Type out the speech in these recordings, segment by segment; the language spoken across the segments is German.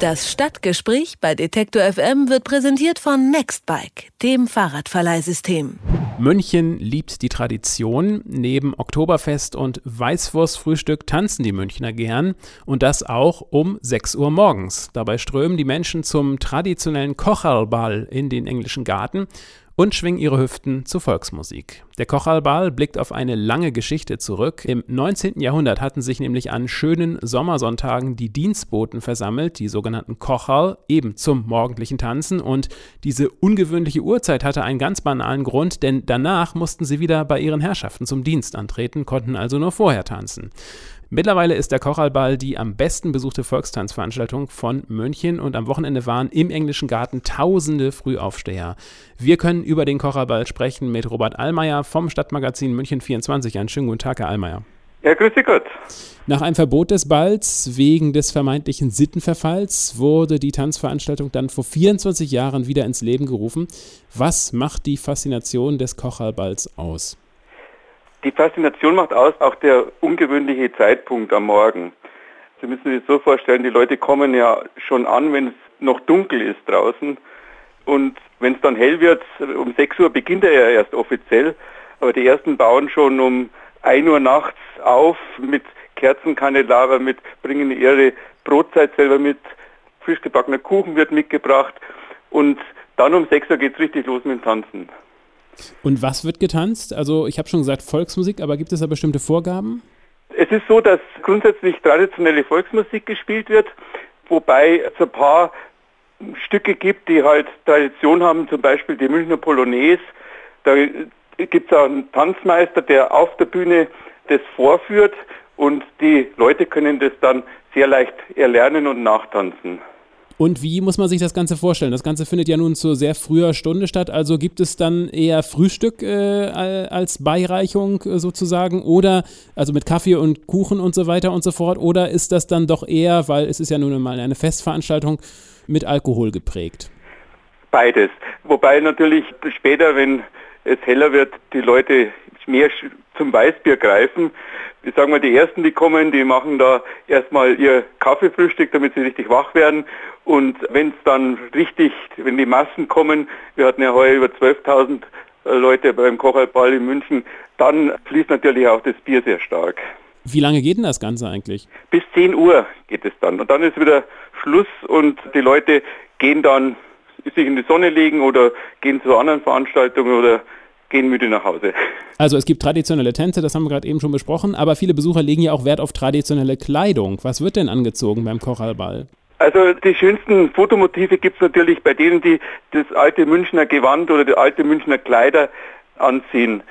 Das Stadtgespräch bei Detektor FM wird präsentiert von Nextbike, dem Fahrradverleihsystem. München liebt die Tradition. Neben Oktoberfest und Weißwurstfrühstück tanzen die Münchner gern und das auch um 6 Uhr morgens. Dabei strömen die Menschen zum traditionellen Kocherlball in den englischen Garten und schwingen ihre Hüften zu Volksmusik. Der Kochalbal blickt auf eine lange Geschichte zurück. Im 19. Jahrhundert hatten sich nämlich an schönen Sommersonntagen die Dienstboten versammelt, die sogenannten Kochal, eben zum morgendlichen Tanzen. Und diese ungewöhnliche Uhrzeit hatte einen ganz banalen Grund, denn danach mussten sie wieder bei ihren Herrschaften zum Dienst antreten, konnten also nur vorher tanzen. Mittlerweile ist der Kochalball die am besten besuchte Volkstanzveranstaltung von München und am Wochenende waren im englischen Garten tausende Frühaufsteher. Wir können über den Kochalball sprechen mit Robert Allmeier vom Stadtmagazin München 24. Einen schönen guten Tag, Herr Allmeier. Ja, grüße Gott. Nach einem Verbot des Balls wegen des vermeintlichen Sittenverfalls wurde die Tanzveranstaltung dann vor 24 Jahren wieder ins Leben gerufen. Was macht die Faszination des Kochalballs aus? Die Faszination macht aus auch der ungewöhnliche Zeitpunkt am Morgen. Sie müssen sich so vorstellen, die Leute kommen ja schon an, wenn es noch dunkel ist draußen. Und wenn es dann hell wird, um 6 Uhr beginnt er ja erst offiziell. Aber die ersten bauen schon um 1 Uhr nachts auf mit Kerzenkandelabern, mit bringen ihre Brotzeit selber mit, frisch gebackener Kuchen wird mitgebracht. Und dann um 6 Uhr geht es richtig los mit dem Tanzen. Und was wird getanzt? Also ich habe schon gesagt Volksmusik, aber gibt es da bestimmte Vorgaben? Es ist so, dass grundsätzlich traditionelle Volksmusik gespielt wird, wobei es ein paar Stücke gibt, die halt Tradition haben, zum Beispiel die Münchner Polonaise. Da gibt es auch einen Tanzmeister, der auf der Bühne das vorführt und die Leute können das dann sehr leicht erlernen und nachtanzen. Und wie muss man sich das Ganze vorstellen? Das Ganze findet ja nun zu sehr früher Stunde statt. Also gibt es dann eher Frühstück äh, als Beireichung äh, sozusagen oder also mit Kaffee und Kuchen und so weiter und so fort? Oder ist das dann doch eher, weil es ist ja nun mal eine Festveranstaltung, mit Alkohol geprägt? Beides. Wobei natürlich später, wenn es heller wird, die Leute mehr zum Weißbier greifen. Ich sage mal, die ersten, die kommen, die machen da erstmal ihr Kaffeefrühstück, damit sie richtig wach werden. Und wenn es dann richtig, wenn die Massen kommen, wir hatten ja heuer über 12.000 äh, Leute beim Kochalball in München, dann fließt natürlich auch das Bier sehr stark. Wie lange geht denn das Ganze eigentlich? Bis 10 Uhr geht es dann. Und dann ist wieder Schluss und die Leute gehen dann sich in die Sonne legen oder gehen zu anderen Veranstaltungen oder gehen müde nach Hause. Also es gibt traditionelle Tänze, das haben wir gerade eben schon besprochen, aber viele Besucher legen ja auch Wert auf traditionelle Kleidung. Was wird denn angezogen beim Kochalball? Also die schönsten Fotomotive gibt es natürlich bei denen, die das alte Münchner Gewand oder die alte Münchner Kleider anziehen.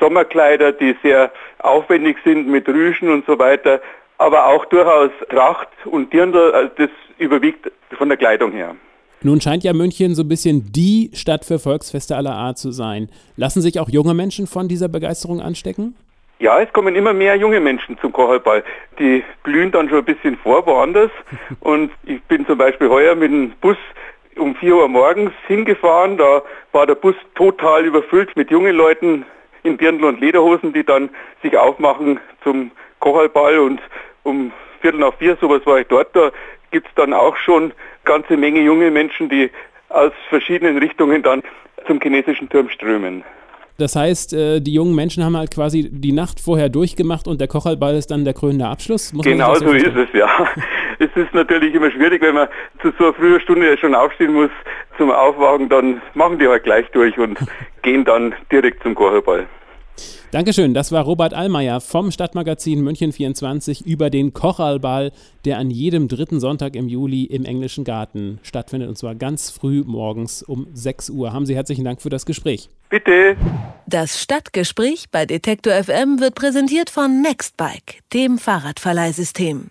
Sommerkleider, die sehr aufwendig sind mit Rüschen und so weiter, aber auch durchaus Tracht und Dirndl, also das überwiegt von der Kleidung her. Nun scheint ja München so ein bisschen die Stadt für Volksfeste aller Art zu sein. Lassen sich auch junge Menschen von dieser Begeisterung anstecken? Ja, es kommen immer mehr junge Menschen zum Kochalball. Die glühen dann schon ein bisschen vor woanders. Und ich bin zum Beispiel heuer mit dem Bus um 4 Uhr morgens hingefahren. Da war der Bus total überfüllt mit jungen Leuten in Dirndl und Lederhosen, die dann sich aufmachen zum Kochalball. Und um Viertel nach vier, sowas war ich dort. Da gibt es dann auch schon ganze Menge junge Menschen, die aus verschiedenen Richtungen dann zum chinesischen Turm strömen. Das heißt, äh, die jungen Menschen haben halt quasi die Nacht vorher durchgemacht und der Kochalball ist dann der krönende Abschluss? Muss genau so ist es, ja. Es ist natürlich immer schwierig, wenn man zu so einer frühen Stunde schon aufstehen muss zum Aufwachen, dann machen die halt gleich durch und gehen dann direkt zum Kochalball. Dankeschön, das war Robert Allmeier vom Stadtmagazin München 24 über den Kochalball, der an jedem dritten Sonntag im Juli im Englischen Garten stattfindet und zwar ganz früh morgens um 6 Uhr. Haben Sie herzlichen Dank für das Gespräch. Bitte. Das Stadtgespräch bei Detektor FM wird präsentiert von Nextbike, dem Fahrradverleihsystem.